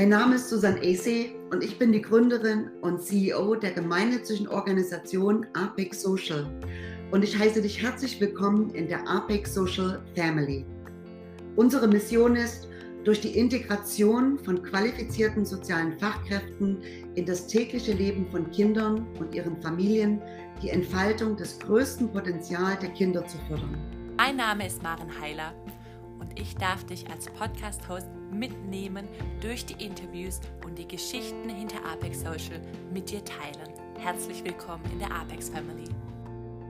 Mein Name ist Susan Acey und ich bin die Gründerin und CEO der gemeinnützigen Organisation Apex Social. Und ich heiße dich herzlich willkommen in der Apex Social Family. Unsere Mission ist, durch die Integration von qualifizierten sozialen Fachkräften in das tägliche Leben von Kindern und ihren Familien die Entfaltung des größten Potenzials der Kinder zu fördern. Mein Name ist Maren Heiler und ich darf dich als Podcast-Host mitnehmen durch die Interviews und die Geschichten hinter Apex Social mit dir teilen. Herzlich willkommen in der Apex Family.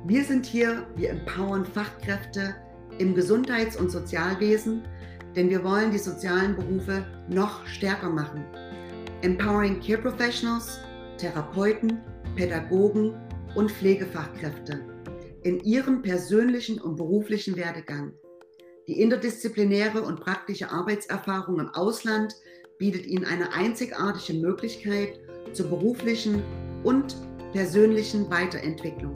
Wir sind hier, wir empowern Fachkräfte im Gesundheits- und Sozialwesen, denn wir wollen die sozialen Berufe noch stärker machen. Empowering Care Professionals, Therapeuten, Pädagogen und Pflegefachkräfte in ihrem persönlichen und beruflichen Werdegang. Die interdisziplinäre und praktische Arbeitserfahrung im Ausland bietet ihnen eine einzigartige Möglichkeit zur beruflichen und persönlichen Weiterentwicklung.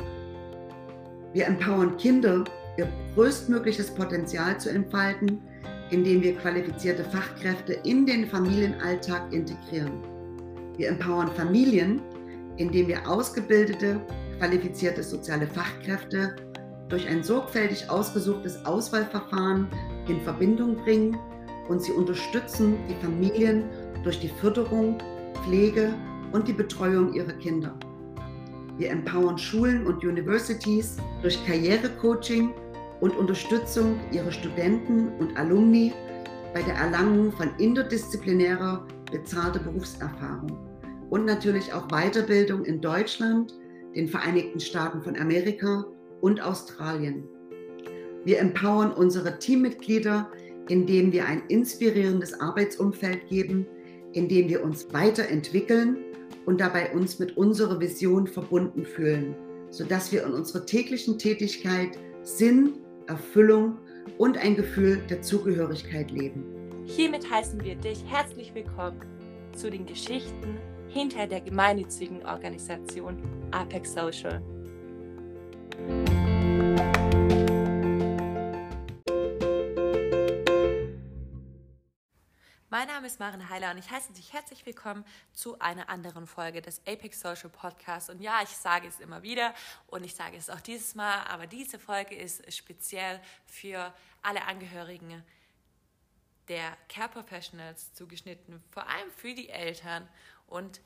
Wir empowern Kinder, ihr größtmögliches Potenzial zu entfalten, indem wir qualifizierte Fachkräfte in den Familienalltag integrieren. Wir empowern Familien, indem wir ausgebildete, qualifizierte soziale Fachkräfte durch ein sorgfältig ausgesuchtes Auswahlverfahren in Verbindung bringen und sie unterstützen die Familien durch die Förderung, Pflege und die Betreuung ihrer Kinder. Wir empowern Schulen und Universities durch Karrierecoaching und Unterstützung ihrer Studenten und Alumni bei der Erlangung von interdisziplinärer bezahlter Berufserfahrung und natürlich auch Weiterbildung in Deutschland, den Vereinigten Staaten von Amerika und Australien. Wir empowern unsere Teammitglieder, indem wir ein inspirierendes Arbeitsumfeld geben, indem wir uns weiterentwickeln und dabei uns mit unserer Vision verbunden fühlen, sodass wir in unserer täglichen Tätigkeit Sinn, Erfüllung und ein Gefühl der Zugehörigkeit leben. Hiermit heißen wir dich herzlich willkommen zu den Geschichten hinter der gemeinnützigen Organisation Apex Social. Mein Name ist Maren Heiler und ich heiße dich herzlich willkommen zu einer anderen Folge des Apex Social Podcasts. Und ja, ich sage es immer wieder und ich sage es auch dieses Mal, aber diese Folge ist speziell für alle Angehörigen der Care Professionals zugeschnitten, vor allem für die Eltern. Und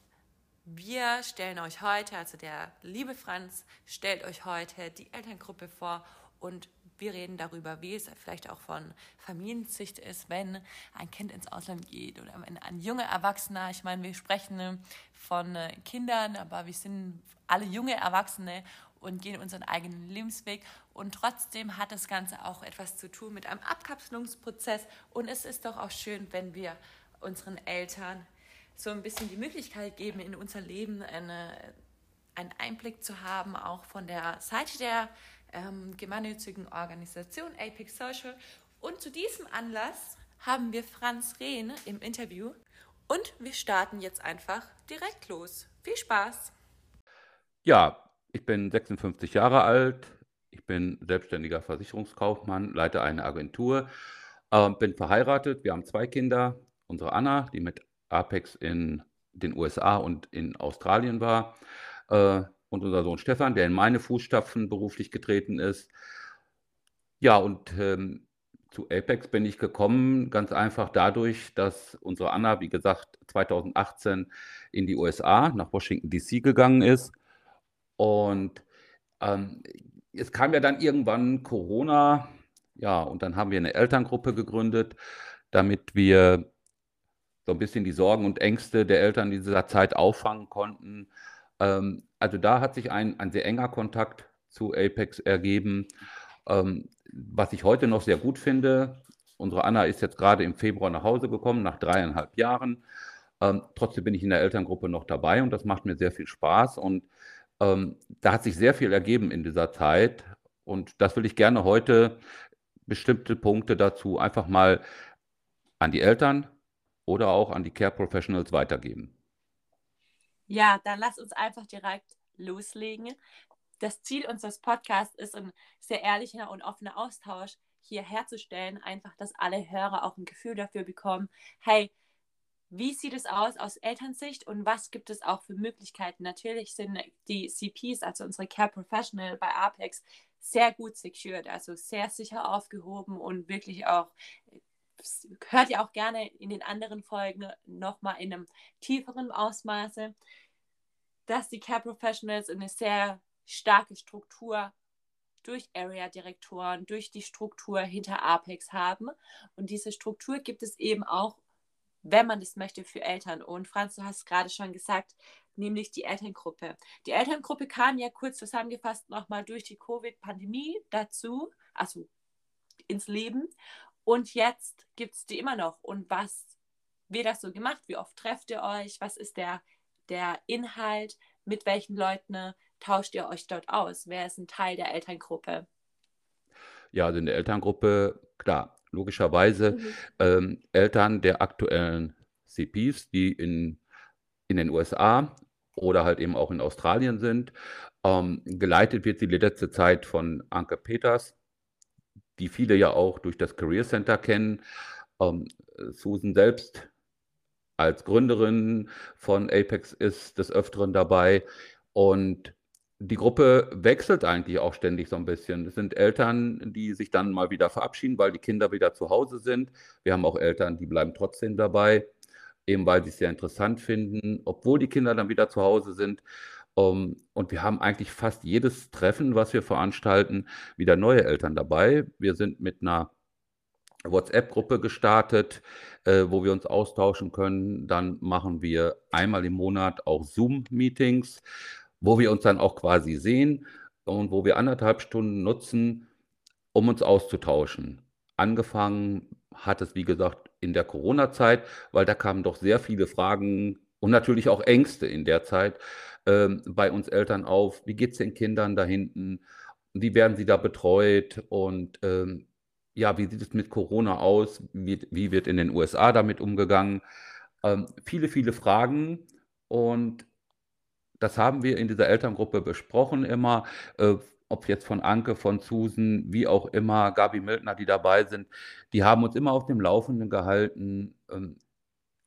wir stellen euch heute, also der liebe Franz stellt euch heute die Elterngruppe vor und wir reden darüber, wie es vielleicht auch von Familiensicht ist, wenn ein Kind ins Ausland geht oder wenn ein junger Erwachsener, ich meine, wir sprechen von Kindern, aber wir sind alle junge Erwachsene und gehen unseren eigenen Lebensweg. Und trotzdem hat das Ganze auch etwas zu tun mit einem Abkapselungsprozess. Und es ist doch auch schön, wenn wir unseren Eltern so ein bisschen die Möglichkeit geben, in unser Leben eine, einen Einblick zu haben, auch von der Seite der ähm, gemeinnützigen Organisation Apex Social. Und zu diesem Anlass haben wir Franz Rehn im Interview und wir starten jetzt einfach direkt los. Viel Spaß! Ja, ich bin 56 Jahre alt, ich bin selbstständiger Versicherungskaufmann, leite eine Agentur, äh, bin verheiratet, wir haben zwei Kinder, unsere Anna, die mit Apex in den USA und in Australien war, äh, und unser Sohn Stefan, der in meine Fußstapfen beruflich getreten ist. Ja, und ähm, zu Apex bin ich gekommen, ganz einfach dadurch, dass unsere Anna, wie gesagt, 2018 in die USA, nach Washington, DC gegangen ist. Und ähm, es kam ja dann irgendwann Corona, ja, und dann haben wir eine Elterngruppe gegründet, damit wir so ein bisschen die Sorgen und Ängste der Eltern dieser Zeit auffangen konnten ähm, also da hat sich ein, ein sehr enger Kontakt zu Apex ergeben, ähm, was ich heute noch sehr gut finde. Unsere Anna ist jetzt gerade im Februar nach Hause gekommen, nach dreieinhalb Jahren. Ähm, trotzdem bin ich in der Elterngruppe noch dabei und das macht mir sehr viel Spaß. Und ähm, da hat sich sehr viel ergeben in dieser Zeit. Und das will ich gerne heute bestimmte Punkte dazu einfach mal an die Eltern oder auch an die Care Professionals weitergeben. Ja, dann lass uns einfach direkt loslegen. Das Ziel unseres Podcasts ist ein sehr ehrlicher und offener Austausch hier herzustellen, einfach, dass alle Hörer auch ein Gefühl dafür bekommen, hey, wie sieht es aus aus Elternsicht und was gibt es auch für Möglichkeiten? Natürlich sind die CPs, also unsere Care Professional bei Apex, sehr gut secured, also sehr sicher aufgehoben und wirklich auch, hört ihr auch gerne in den anderen Folgen nochmal in einem tieferen Ausmaße, dass die Care Professionals eine sehr starke Struktur durch Area-Direktoren, durch die Struktur hinter Apex haben. Und diese Struktur gibt es eben auch, wenn man das möchte, für Eltern. Und Franz, du hast gerade schon gesagt, nämlich die Elterngruppe. Die Elterngruppe kam ja kurz zusammengefasst nochmal durch die Covid-Pandemie dazu, also ins Leben. Und jetzt gibt es die immer noch. Und was wird das so gemacht? Wie oft trefft ihr euch? Was ist der, der Inhalt? Mit welchen Leuten tauscht ihr euch dort aus? Wer ist ein Teil der Elterngruppe? Ja, also in der Elterngruppe, klar, logischerweise mhm. ähm, Eltern der aktuellen CPs, die in, in den USA oder halt eben auch in Australien sind. Ähm, geleitet wird sie die letzte Zeit von Anke Peters, die viele ja auch durch das Career Center kennen. Ähm, Susan selbst als Gründerin von Apex ist des Öfteren dabei. Und die Gruppe wechselt eigentlich auch ständig so ein bisschen. Es sind Eltern, die sich dann mal wieder verabschieden, weil die Kinder wieder zu Hause sind. Wir haben auch Eltern, die bleiben trotzdem dabei, eben weil sie es sehr interessant finden, obwohl die Kinder dann wieder zu Hause sind. Um, und wir haben eigentlich fast jedes Treffen, was wir veranstalten, wieder neue Eltern dabei. Wir sind mit einer WhatsApp-Gruppe gestartet, äh, wo wir uns austauschen können. Dann machen wir einmal im Monat auch Zoom-Meetings, wo wir uns dann auch quasi sehen und wo wir anderthalb Stunden nutzen, um uns auszutauschen. Angefangen hat es, wie gesagt, in der Corona-Zeit, weil da kamen doch sehr viele Fragen und natürlich auch Ängste in der Zeit ähm, bei uns Eltern auf. Wie geht es den Kindern da hinten? Wie werden sie da betreut? Und ähm, ja, wie sieht es mit Corona aus? Wie, wie wird in den USA damit umgegangen? Ähm, viele, viele Fragen. Und das haben wir in dieser Elterngruppe besprochen immer, äh, ob jetzt von Anke, von Susan, wie auch immer, Gabi Mildner, die dabei sind, die haben uns immer auf dem Laufenden gehalten. Ähm,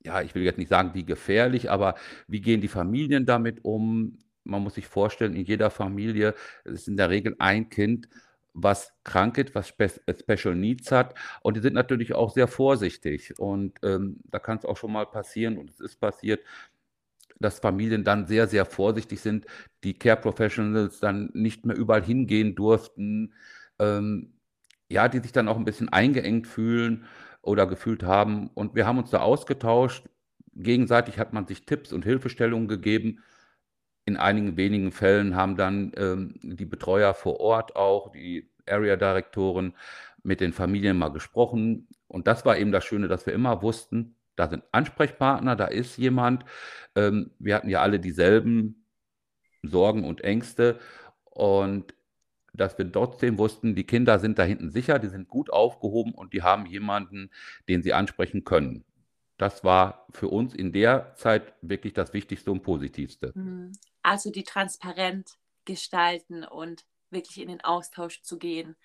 ja, ich will jetzt nicht sagen, wie gefährlich, aber wie gehen die Familien damit um? Man muss sich vorstellen, in jeder Familie ist in der Regel ein Kind, was krank ist, was Spe Special Needs hat. Und die sind natürlich auch sehr vorsichtig. Und ähm, da kann es auch schon mal passieren, und es ist passiert, dass Familien dann sehr, sehr vorsichtig sind, die Care Professionals dann nicht mehr überall hingehen durften, ähm, ja, die sich dann auch ein bisschen eingeengt fühlen oder gefühlt haben. Und wir haben uns da ausgetauscht. Gegenseitig hat man sich Tipps und Hilfestellungen gegeben. In einigen wenigen Fällen haben dann ähm, die Betreuer vor Ort auch, die Area-Direktoren, mit den Familien mal gesprochen. Und das war eben das Schöne, dass wir immer wussten, da sind Ansprechpartner, da ist jemand. Ähm, wir hatten ja alle dieselben Sorgen und Ängste und dass wir trotzdem wussten, die Kinder sind da hinten sicher, die sind gut aufgehoben und die haben jemanden, den sie ansprechen können. Das war für uns in der Zeit wirklich das Wichtigste und Positivste. Mhm. Also die transparent gestalten und wirklich in den Austausch zu gehen.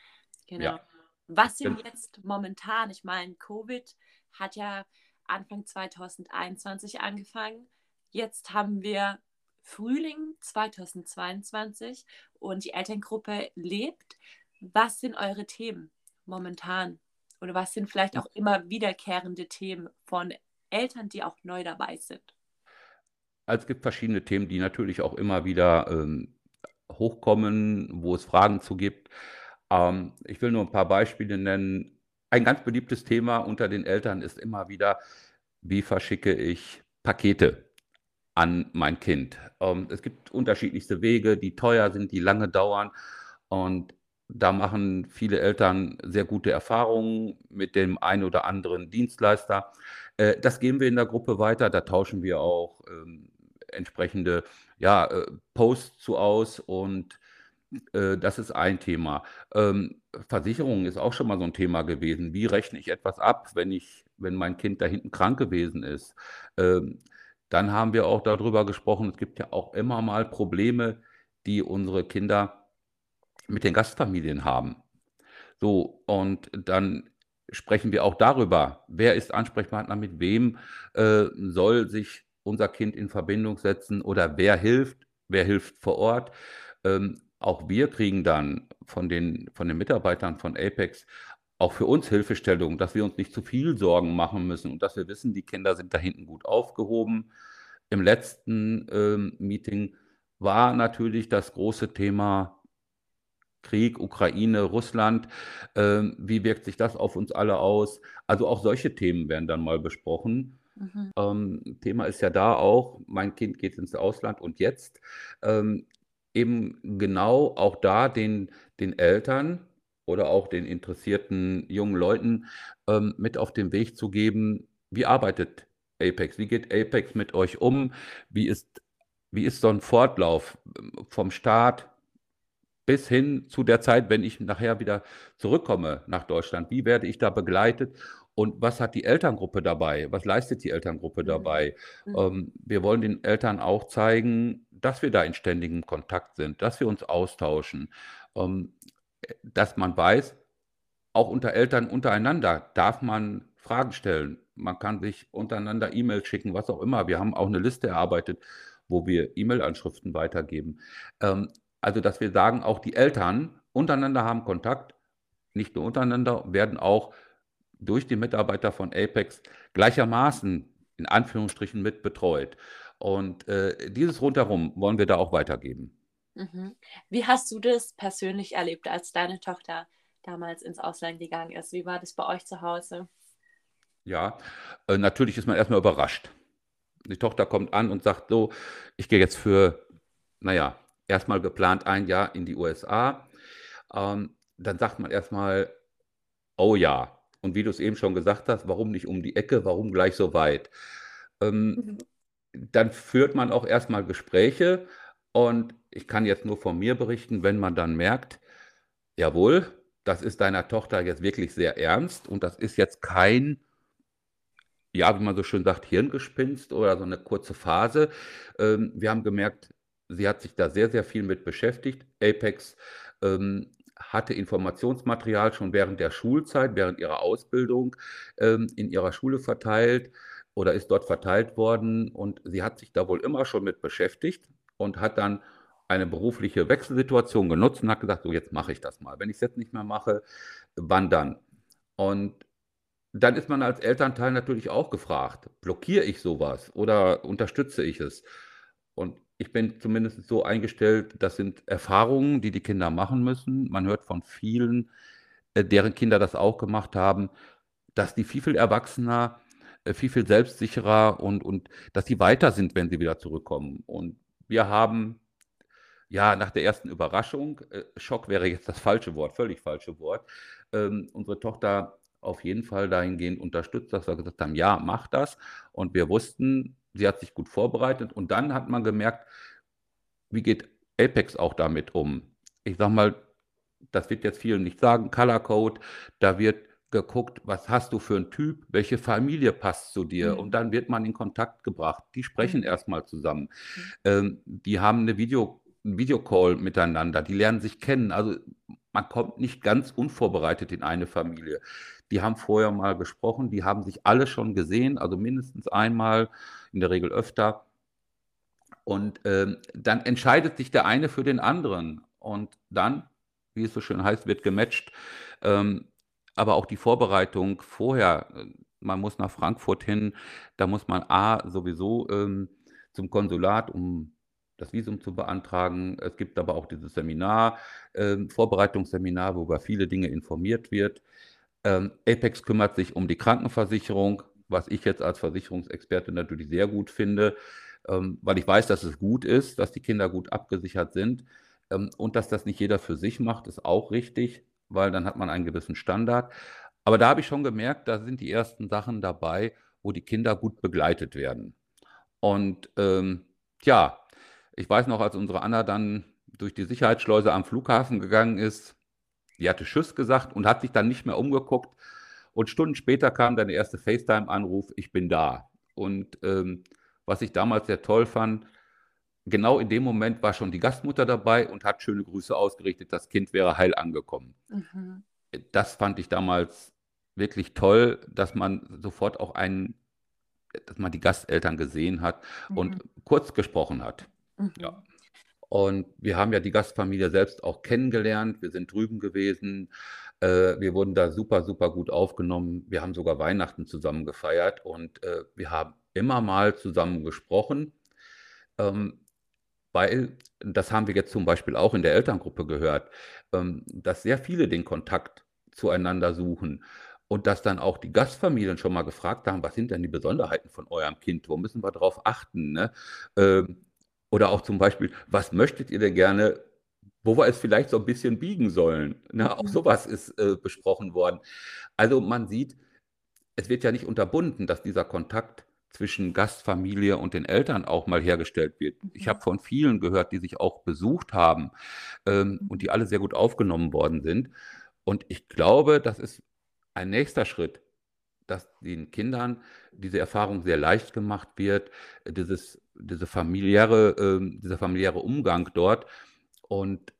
Genau. Ja. Was sind jetzt momentan, ich meine, Covid hat ja Anfang 2021 angefangen. Jetzt haben wir Frühling 2022 und die Elterngruppe lebt. Was sind eure Themen momentan? Oder was sind vielleicht auch immer wiederkehrende Themen von Eltern, die auch neu dabei sind? Also es gibt verschiedene Themen, die natürlich auch immer wieder ähm, hochkommen, wo es Fragen zu gibt. Ähm, ich will nur ein paar Beispiele nennen. Ein ganz beliebtes Thema unter den Eltern ist immer wieder, wie verschicke ich Pakete an mein Kind. Ähm, es gibt unterschiedlichste Wege, die teuer sind, die lange dauern. Und da machen viele Eltern sehr gute Erfahrungen mit dem einen oder anderen Dienstleister. Äh, das geben wir in der Gruppe weiter. Da tauschen wir auch ähm, entsprechende ja, äh, Posts zu aus und äh, das ist ein Thema. Ähm, Versicherung ist auch schon mal so ein Thema gewesen. Wie rechne ich etwas ab, wenn ich, wenn mein Kind da hinten krank gewesen ist? Ähm, dann haben wir auch darüber gesprochen, es gibt ja auch immer mal Probleme, die unsere Kinder mit den Gastfamilien haben. So, und dann sprechen wir auch darüber, wer ist Ansprechpartner, mit wem äh, soll sich unser Kind in Verbindung setzen oder wer hilft, wer hilft vor Ort. Ähm, auch wir kriegen dann von den, von den Mitarbeitern von Apex auch für uns Hilfestellung, dass wir uns nicht zu viel Sorgen machen müssen und dass wir wissen, die Kinder sind da hinten gut aufgehoben. Im letzten ähm, Meeting war natürlich das große Thema Krieg, Ukraine, Russland. Ähm, wie wirkt sich das auf uns alle aus? Also auch solche Themen werden dann mal besprochen. Mhm. Ähm, Thema ist ja da auch, mein Kind geht ins Ausland und jetzt ähm, eben genau auch da den, den Eltern oder auch den interessierten jungen Leuten ähm, mit auf den Weg zu geben, wie arbeitet Apex, wie geht Apex mit euch um, wie ist, wie ist so ein Fortlauf ähm, vom Start bis hin zu der Zeit, wenn ich nachher wieder zurückkomme nach Deutschland, wie werde ich da begleitet und was hat die Elterngruppe dabei? Was leistet die Elterngruppe mhm. dabei? Mhm. Ähm, wir wollen den Eltern auch zeigen, dass wir da in ständigem Kontakt sind, dass wir uns austauschen, ähm, dass man weiß, auch unter Eltern untereinander darf man Fragen stellen. Man kann sich untereinander E-Mails schicken, was auch immer. Wir haben auch eine Liste erarbeitet, wo wir E-Mail-Anschriften weitergeben. Ähm, also, dass wir sagen, auch die Eltern untereinander haben Kontakt, nicht nur untereinander, werden auch durch die Mitarbeiter von Apex gleichermaßen in Anführungsstrichen mit betreut. Und äh, dieses rundherum wollen wir da auch weitergeben. Mhm. Wie hast du das persönlich erlebt, als deine Tochter damals ins Ausland gegangen ist? Wie war das bei euch zu Hause? Ja, äh, natürlich ist man erstmal überrascht. Die Tochter kommt an und sagt so, ich gehe jetzt für, naja, erstmal geplant ein Jahr in die USA. Ähm, dann sagt man erstmal, oh ja, und wie du es eben schon gesagt hast, warum nicht um die Ecke, warum gleich so weit? Ähm, mhm. Dann führt man auch erstmal Gespräche und ich kann jetzt nur von mir berichten, wenn man dann merkt, jawohl, das ist deiner Tochter jetzt wirklich sehr ernst und das ist jetzt kein, ja, wie man so schön sagt, Hirngespinst oder so eine kurze Phase. Ähm, wir haben gemerkt, sie hat sich da sehr, sehr viel mit beschäftigt. Apex ähm, hatte Informationsmaterial schon während der Schulzeit, während ihrer Ausbildung ähm, in ihrer Schule verteilt oder ist dort verteilt worden. Und sie hat sich da wohl immer schon mit beschäftigt und hat dann eine berufliche Wechselsituation genutzt und hat gesagt, so jetzt mache ich das mal. Wenn ich es jetzt nicht mehr mache, wann dann? Und dann ist man als Elternteil natürlich auch gefragt, blockiere ich sowas oder unterstütze ich es? Und ich bin zumindest so eingestellt, das sind Erfahrungen, die die Kinder machen müssen. Man hört von vielen, äh, deren Kinder das auch gemacht haben, dass die viel, viel erwachsener, äh, viel, viel selbstsicherer und, und dass sie weiter sind, wenn sie wieder zurückkommen. Und wir haben ja nach der ersten Überraschung, äh, Schock wäre jetzt das falsche Wort, völlig falsche Wort, ähm, unsere Tochter auf jeden Fall dahingehend unterstützt, dass wir gesagt haben, ja, mach das. Und wir wussten, sie hat sich gut vorbereitet und dann hat man gemerkt, wie geht Apex auch damit um? Ich sag mal, das wird jetzt vielen nicht sagen, Color Code, da wird geguckt, was hast du für einen Typ, welche Familie passt zu dir mhm. und dann wird man in Kontakt gebracht. Die sprechen mhm. erstmal zusammen. Mhm. Ähm, die haben eine Video, einen Videocall miteinander, die lernen sich kennen. Also man kommt nicht ganz unvorbereitet in eine Familie. Die haben vorher mal gesprochen, die haben sich alle schon gesehen, also mindestens einmal in der Regel öfter. Und ähm, dann entscheidet sich der eine für den anderen. Und dann, wie es so schön heißt, wird gematcht. Ähm, aber auch die Vorbereitung vorher, man muss nach Frankfurt hin, da muss man A sowieso ähm, zum Konsulat, um das Visum zu beantragen. Es gibt aber auch dieses Seminar, äh, Vorbereitungsseminar, wo über viele Dinge informiert wird. Ähm, Apex kümmert sich um die Krankenversicherung, was ich jetzt als Versicherungsexperte natürlich sehr gut finde, ähm, weil ich weiß, dass es gut ist, dass die Kinder gut abgesichert sind. Ähm, und dass das nicht jeder für sich macht, ist auch richtig, weil dann hat man einen gewissen Standard. Aber da habe ich schon gemerkt, da sind die ersten Sachen dabei, wo die Kinder gut begleitet werden. Und ähm, ja, ich weiß noch, als unsere Anna dann durch die Sicherheitsschleuse am Flughafen gegangen ist, die hatte Tschüss gesagt und hat sich dann nicht mehr umgeguckt, und Stunden später kam dann der erste FaceTime-Anruf, ich bin da. Und ähm, was ich damals sehr toll fand, genau in dem Moment war schon die Gastmutter dabei und hat schöne Grüße ausgerichtet, das Kind wäre heil angekommen. Mhm. Das fand ich damals wirklich toll, dass man sofort auch einen, dass man die Gasteltern gesehen hat und Mhm. kurz gesprochen hat. Mhm. Ja. Und wir haben ja die Gastfamilie selbst auch kennengelernt. Wir sind drüben gewesen. Äh, wir wurden da super, super gut aufgenommen. Wir haben sogar Weihnachten zusammen gefeiert und äh, wir haben immer mal zusammen gesprochen. Ähm, weil, das haben wir jetzt zum Beispiel auch in der Elterngruppe gehört, ähm, dass sehr viele den Kontakt zueinander suchen und dass dann auch die Gastfamilien schon mal gefragt haben, was sind denn die Besonderheiten von eurem Kind? Wo müssen wir darauf achten? Ne? Ähm, oder auch zum Beispiel, was möchtet ihr denn gerne, wo wir es vielleicht so ein bisschen biegen sollen? Ne? Auch Mhm. sowas ist äh, besprochen worden. Also man sieht, es wird ja nicht unterbunden, dass dieser Kontakt zwischen Gastfamilie und den Eltern auch mal hergestellt wird. Ich Mhm. habe von vielen gehört, die sich auch besucht haben ähm, und Mhm. die alle sehr gut aufgenommen worden sind. Und ich glaube, das ist ein nächster Schritt, dass den Kindern diese Erfahrung sehr leicht gemacht wird, dieses, diese familiäre, ähm, dieser familiäre Umgang dort. Und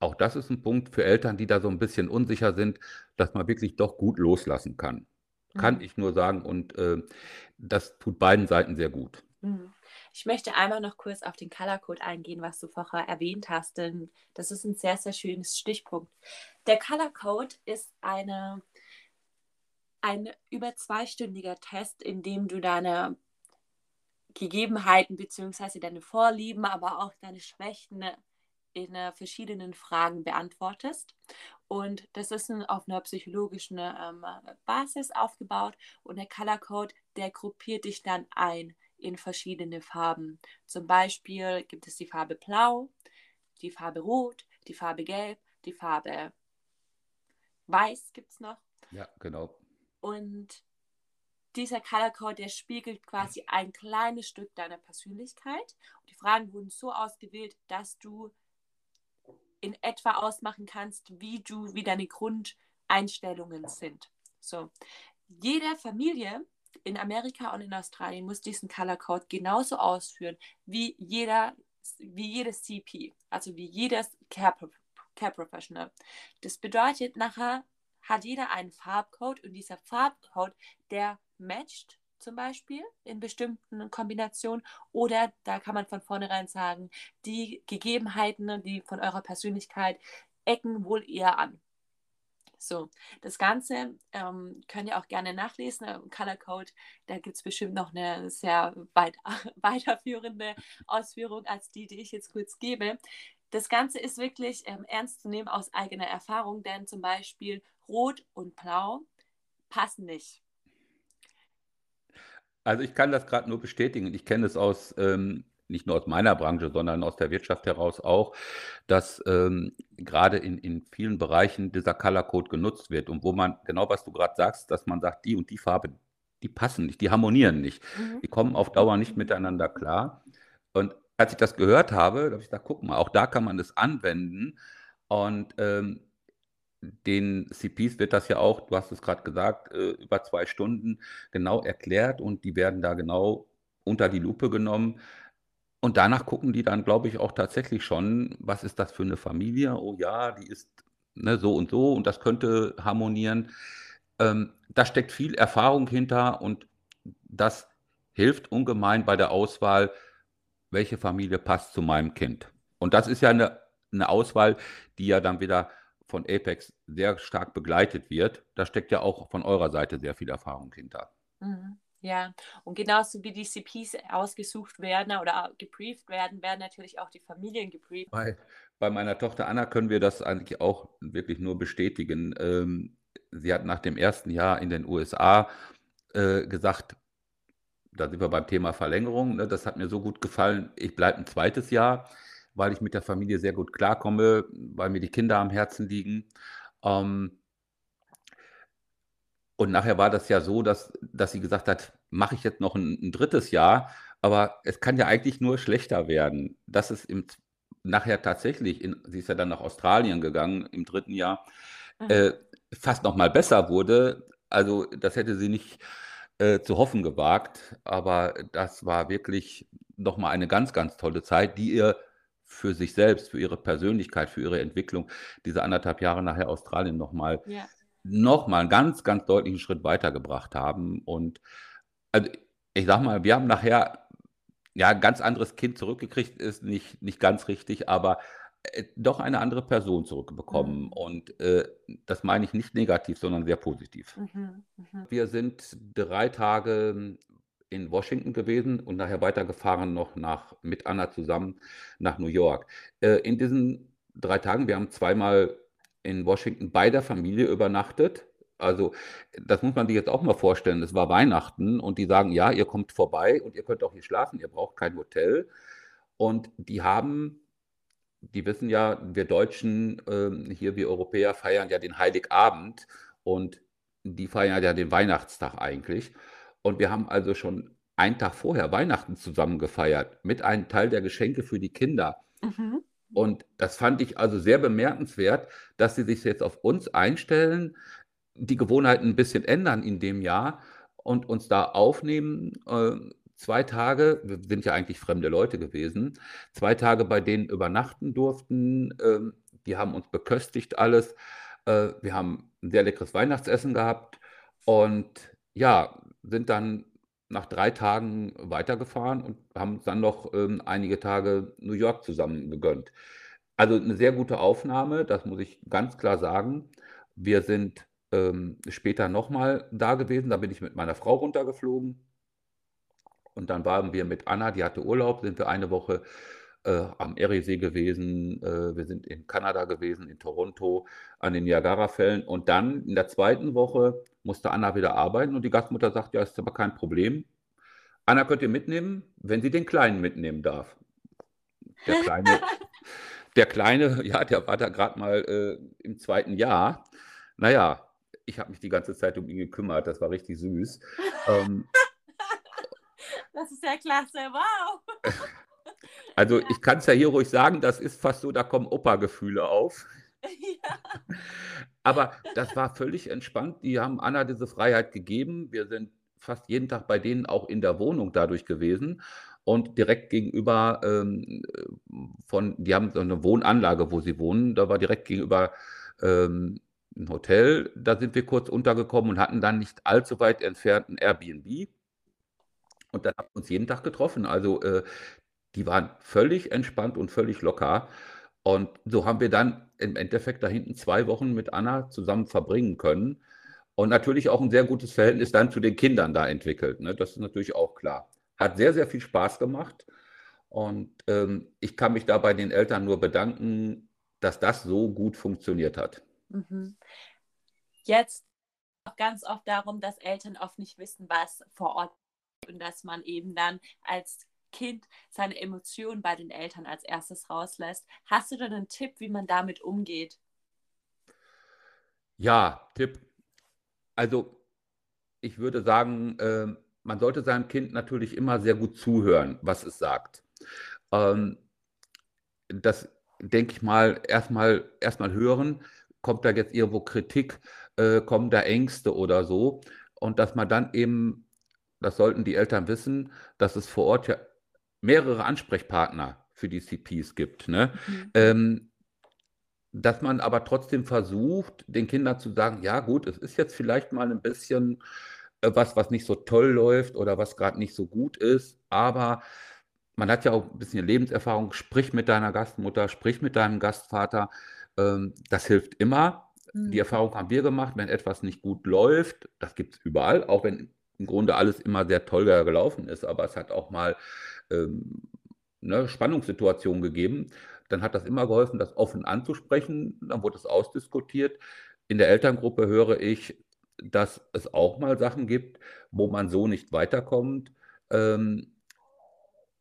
auch das ist ein Punkt für Eltern, die da so ein bisschen unsicher sind, dass man wirklich doch gut loslassen kann. Kann Mhm. ich nur sagen. Und äh, das tut beiden Seiten sehr gut. Mhm. Ich möchte einmal noch kurz auf den Color Code eingehen, was du vorher erwähnt hast, denn das ist ein sehr, sehr schönes Stichpunkt. Der Color Code ist eine, ein über zweistündiger Test, in dem du deine Gegebenheiten bzw. deine Vorlieben, aber auch deine Schwächen in äh, verschiedenen Fragen beantwortest. Und das ist ein, auf einer psychologischen ähm, Basis aufgebaut. Und der Color Code, der gruppiert dich dann ein in verschiedene Farben. Zum Beispiel gibt es die Farbe Blau, die Farbe Rot, die Farbe Gelb, die Farbe Weiß gibt es noch. Ja, genau. Und dieser Color Code, der spiegelt quasi ein kleines Stück deiner Persönlichkeit. Und die Fragen wurden so ausgewählt, dass du in etwa ausmachen kannst, wie du, wie deine Grundeinstellungen sind. So. Jede Familie in Amerika und in Australien muss diesen Color Code genauso ausführen wie jeder, wie jedes CP, also wie jedes Care, Care Professional. Das bedeutet, nachher hat jeder einen Farbcode und dieser Farbcode, der matcht zum Beispiel in bestimmten Kombinationen oder da kann man von vornherein sagen, die Gegebenheiten, die von eurer Persönlichkeit ecken wohl eher an. So, das Ganze ähm, könnt ihr auch gerne nachlesen. Im Color Code, da gibt es bestimmt noch eine sehr weit, weiterführende Ausführung als die, die ich jetzt kurz gebe. Das Ganze ist wirklich ähm, ernst zu nehmen aus eigener Erfahrung, denn zum Beispiel Rot und Blau passen nicht. Also ich kann das gerade nur bestätigen. Ich kenne es aus, ähm, nicht nur aus meiner Branche, sondern aus der Wirtschaft heraus auch, dass ähm, gerade in, in vielen Bereichen dieser Color Code genutzt wird und wo man, genau was du gerade sagst, dass man sagt, die und die Farbe, die passen nicht, die harmonieren nicht, Mhm. die kommen auf Dauer nicht miteinander klar. Und als ich das gehört habe, da habe ich gesagt, guck mal, auch da kann man das anwenden und ähm, den CPs wird das ja auch, du hast es gerade gesagt, äh, über zwei Stunden genau erklärt und die werden da genau unter die Lupe genommen. Und danach gucken die dann, glaube ich, auch tatsächlich schon, was ist das für eine Familie? Oh ja, die ist ne, so und so und das könnte harmonieren. Ähm, da steckt viel Erfahrung hinter und das hilft ungemein bei der Auswahl, welche Familie passt zu meinem Kind. Und das ist ja eine, eine Auswahl, die ja dann wieder von Apex sehr stark begleitet wird. Da steckt ja auch von eurer Seite sehr viel Erfahrung hinter. Mhm. Ja, und genauso wie die CPs ausgesucht werden oder gebrieft werden, werden natürlich auch die Familien gebrieft. Bei, bei meiner Tochter Anna können wir das eigentlich auch wirklich nur bestätigen. Ähm, sie hat nach dem ersten Jahr in den USA äh, gesagt, da sind wir beim Thema Verlängerung, ne, das hat mir so gut gefallen, ich bleibe ein zweites Jahr, weil ich mit der Familie sehr gut klarkomme, weil mir die Kinder am Herzen liegen. Ähm, und nachher war das ja so, dass, dass sie gesagt hat, mache ich jetzt noch ein, ein drittes Jahr, aber es kann ja eigentlich nur schlechter werden. Das ist im, nachher tatsächlich, in, sie ist ja dann nach Australien gegangen im dritten Jahr, Mhm. äh, fast noch mal besser wurde. Also das hätte sie nicht äh, zu hoffen gewagt, aber das war wirklich noch mal eine ganz, ganz tolle Zeit, die ihr für sich selbst, für ihre Persönlichkeit, für ihre Entwicklung, diese anderthalb Jahre nachher Australien noch mal Ja. nochmal einen ganz, ganz deutlichen Schritt weitergebracht haben. Und also ich sag mal, wir haben nachher ja ein ganz anderes Kind zurückgekriegt, ist nicht, nicht ganz richtig, aber äh, doch eine andere Person zurückbekommen. Mhm. Und äh, das meine ich nicht negativ, sondern sehr positiv. Mhm. Mhm. Wir sind drei Tage in Washington gewesen und nachher weitergefahren noch nach, mit Anna zusammen nach New York. Äh, in diesen drei Tagen, wir haben zweimal in Washington bei der Familie übernachtet. Also das muss man sich jetzt auch mal vorstellen. Es war Weihnachten und die sagen, ja, ihr kommt vorbei und ihr könnt auch hier schlafen, ihr braucht kein Hotel. Und die haben, die wissen ja, wir Deutschen äh, hier, wir Europäer feiern ja den Heiligabend und die feiern ja den Weihnachtstag eigentlich. Und wir haben also schon einen Tag vorher Weihnachten zusammen gefeiert mit einem Teil der Geschenke für die Kinder. Mhm. Und das fand ich also sehr bemerkenswert, dass sie sich jetzt auf uns einstellen, die Gewohnheiten ein bisschen ändern in dem Jahr und uns da aufnehmen. Äh, zwei Tage, wir sind ja eigentlich fremde Leute gewesen, zwei Tage bei denen übernachten durften. Ähm, die haben uns beköstigt alles. Äh, wir haben ein sehr leckeres Weihnachtsessen gehabt und ja, sind dann nach drei Tagen weitergefahren und haben dann noch ähm, einige Tage New York zusammen gegönnt. Also eine sehr gute Aufnahme, das muss ich ganz klar sagen. Wir sind ähm, später nochmal da gewesen, da bin ich mit meiner Frau runtergeflogen. Und dann waren wir mit Anna, die hatte Urlaub, sind wir eine Woche äh, am Eriesee gewesen. Äh, wir sind in Kanada gewesen, in Toronto, an den Niagara-Fällen. Und dann in der zweiten Woche musste Anna wieder arbeiten und die Gastmutter sagt, ja, ist aber kein Problem. Anna könnt ihr mitnehmen, wenn sie den Kleinen mitnehmen darf. Der Kleine, der Kleine, ja, der war da gerade mal äh, im zweiten Jahr. Naja, ich habe mich die ganze Zeit um ihn gekümmert, das war richtig süß. Ähm, Das ist ja klasse, wow. also ich kann es ja hier ruhig sagen, das ist fast so, da kommen Opa-Gefühle auf. Aber das war völlig entspannt. Die haben Anna diese Freiheit gegeben. Wir sind fast jeden Tag bei denen auch in der Wohnung dadurch gewesen. Und direkt gegenüber ähm, von, die haben so eine Wohnanlage, wo sie wohnen. Da war direkt gegenüber ähm, ein Hotel. Da sind wir kurz untergekommen und hatten dann nicht allzu weit entfernt ein Airbnb. Und dann haben wir uns jeden Tag getroffen. Also äh, die waren völlig entspannt und völlig locker. Und so haben wir dann im Endeffekt da hinten zwei Wochen mit Anna zusammen verbringen können. Und natürlich auch ein sehr gutes Verhältnis dann zu den Kindern da entwickelt. Ne? Das ist natürlich auch klar. Hat sehr, sehr viel Spaß gemacht. Und ähm, ich kann mich da bei den Eltern nur bedanken, dass das so gut funktioniert hat. Mhm. Jetzt auch ganz oft darum, dass Eltern oft nicht wissen, was vor Ort und dass man eben dann als Kind seine Emotionen bei den Eltern als erstes rauslässt. Hast du denn einen Tipp, wie man damit umgeht? Ja, Tipp. Also ich würde sagen, äh, man sollte seinem Kind natürlich immer sehr gut zuhören, was es sagt. Ähm, das denke ich mal, erstmal erstmal hören, kommt da jetzt irgendwo Kritik, äh, kommen da Ängste oder so. Und dass man dann eben, das sollten die Eltern wissen, dass es vor Ort ja mehrere Ansprechpartner für die CPs gibt. Ne? Mhm. Ähm, dass man aber trotzdem versucht, den Kindern zu sagen, ja gut, es ist jetzt vielleicht mal ein bisschen äh, was, was nicht so toll läuft oder was gerade nicht so gut ist, aber man hat ja auch ein bisschen Lebenserfahrung, sprich mit deiner Gastmutter, sprich mit deinem Gastvater, ähm, das hilft immer. Mhm. Die Erfahrung haben wir gemacht, wenn etwas nicht gut läuft, das gibt es überall, auch wenn im Grunde alles immer sehr toll gelaufen ist, aber es hat auch mal ähm, ne, Spannungssituationen gegeben, dann hat das immer geholfen, das offen anzusprechen. Dann wurde es ausdiskutiert. In der Elterngruppe höre ich, dass es auch mal Sachen gibt, wo man so nicht weiterkommt. Ähm,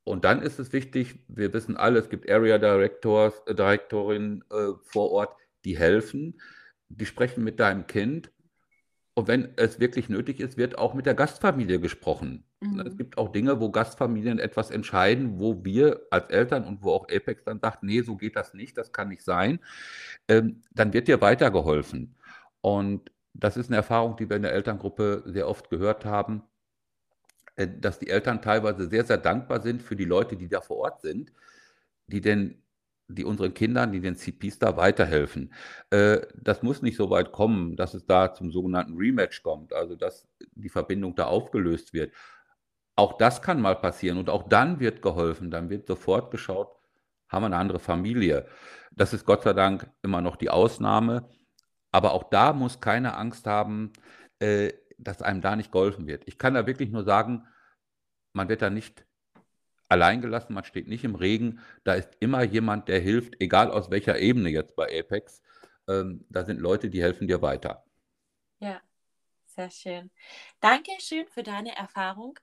und dann ist es wichtig, wir wissen alle, es gibt Area Directors, äh, Direktorinnen äh, vor Ort, die helfen, die sprechen mit deinem Kind. Und wenn es wirklich nötig ist, wird auch mit der Gastfamilie gesprochen. Mhm. Es gibt auch Dinge, wo Gastfamilien etwas entscheiden, wo wir als Eltern und wo auch Apex dann sagt, nee, so geht das nicht, das kann nicht sein. Ähm, dann wird dir weitergeholfen. Und das ist eine Erfahrung, die wir in der Elterngruppe sehr oft gehört haben, äh, dass die Eltern teilweise sehr, sehr dankbar sind für die Leute, die da vor Ort sind, die denn die unseren Kindern, die den CPs da weiterhelfen. Äh, das muss nicht so weit kommen, dass es da zum sogenannten Rematch kommt, also dass die Verbindung da aufgelöst wird. Auch das kann mal passieren und auch dann wird geholfen, dann wird sofort geschaut, haben wir eine andere Familie. Das ist Gott sei Dank immer noch die Ausnahme, aber auch da muss keine Angst haben, äh, dass einem da nicht geholfen wird. Ich kann da wirklich nur sagen, man wird da nicht allein gelassen, man steht nicht im Regen. Da ist immer jemand, der hilft, egal aus welcher Ebene jetzt bei Apex. Ähm, da sind Leute, die helfen dir weiter. Ja, sehr schön. Danke schön für deine Erfahrung.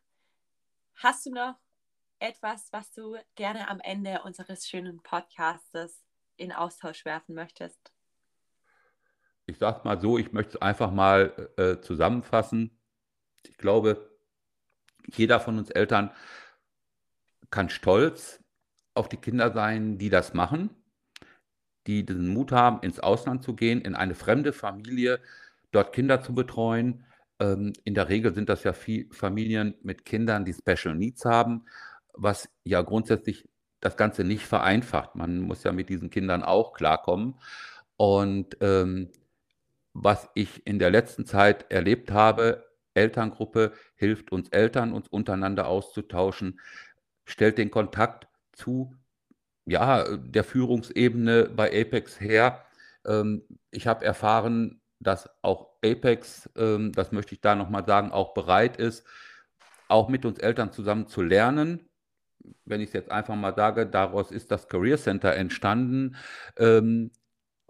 Hast du noch etwas, was du gerne am Ende unseres schönen Podcastes in Austausch werfen möchtest? Ich sage mal so, ich möchte es einfach mal äh, zusammenfassen. Ich glaube, jeder von uns Eltern kann stolz auf die Kinder sein, die das machen, die diesen Mut haben, ins Ausland zu gehen, in eine fremde Familie, dort Kinder zu betreuen. Ähm, in der Regel sind das ja Familien mit Kindern, die Special Needs haben, was ja grundsätzlich das Ganze nicht vereinfacht. Man muss ja mit diesen Kindern auch klarkommen. Und ähm, was ich in der letzten Zeit erlebt habe, Elterngruppe hilft uns Eltern, uns untereinander auszutauschen, stellt den Kontakt zu ja, der Führungsebene bei Apex her. Ähm, ich habe erfahren, dass auch Apex, ähm, das möchte ich da nochmal sagen, auch bereit ist, auch mit uns Eltern zusammen zu lernen. Wenn ich es jetzt einfach mal sage, daraus ist das Career Center entstanden. Ähm,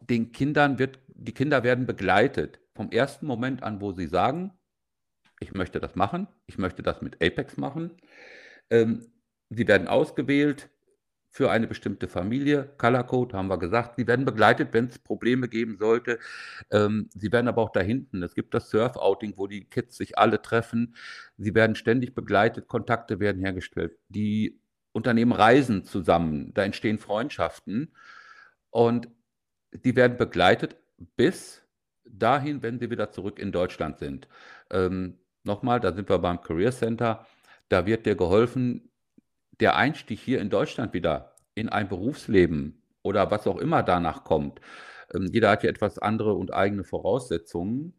den Kindern wird, die Kinder werden begleitet vom ersten Moment an, wo sie sagen, ich möchte das machen, ich möchte das mit Apex machen. Ähm, Sie werden ausgewählt für eine bestimmte Familie. Color Code haben wir gesagt. Sie werden begleitet, wenn es Probleme geben sollte. Ähm, sie werden aber auch da hinten. Es gibt das Surf-Outing, wo die Kids sich alle treffen. Sie werden ständig begleitet, Kontakte werden hergestellt. Die Unternehmen reisen zusammen, da entstehen Freundschaften und die werden begleitet bis dahin, wenn sie wieder zurück in Deutschland sind. Ähm, Nochmal, da sind wir beim Career Center. Da wird dir geholfen, der Einstieg hier in Deutschland wieder in ein Berufsleben oder was auch immer danach kommt, ähm, jeder hat ja etwas andere und eigene Voraussetzungen.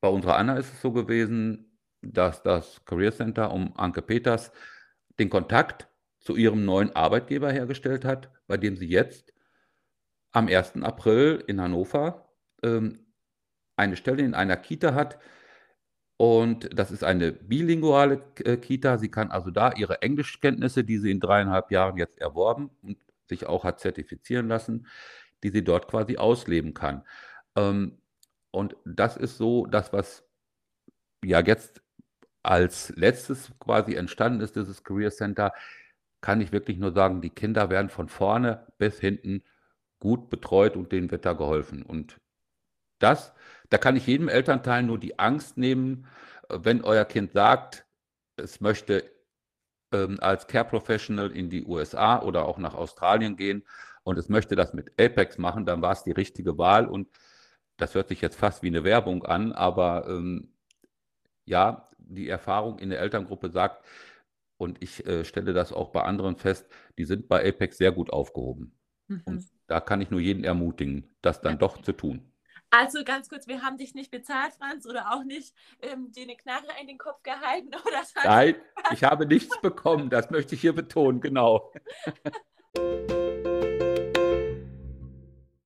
Bei unserer Anna ist es so gewesen, dass das Career Center um Anke Peters den Kontakt zu ihrem neuen Arbeitgeber hergestellt hat, bei dem sie jetzt am 1. April in Hannover ähm, eine Stelle in einer Kita hat, und das ist eine bilinguale äh, Kita. Sie kann also da ihre Englischkenntnisse, die sie in dreieinhalb Jahren jetzt erworben und sich auch hat zertifizieren lassen, die sie dort quasi ausleben kann. Ähm, und das ist so das, was ja jetzt als letztes quasi entstanden ist, dieses Career Center, kann ich wirklich nur sagen, die Kinder werden von vorne bis hinten gut betreut und denen wird da geholfen. Und das, da kann ich jedem Elternteil nur die Angst nehmen, äh, wenn euer Kind sagt, es möchte ähm, als Care Professional in die USA oder auch nach Australien gehen und es möchte das mit Apex machen, dann war es die richtige Wahl und das hört sich jetzt fast wie eine Werbung an, aber ähm, ja, die Erfahrung in der Elterngruppe sagt, und ich äh, stelle das auch bei anderen fest, die sind bei Apex sehr gut aufgehoben. Mhm. Und da kann ich nur jeden ermutigen, das dann doch zu tun. Also ganz kurz, wir haben dich nicht bezahlt, Franz, oder auch nicht ähm, dir eine Knarre in den Kopf gehalten oder Nein, ich habe nichts bekommen, das möchte ich hier betonen, genau.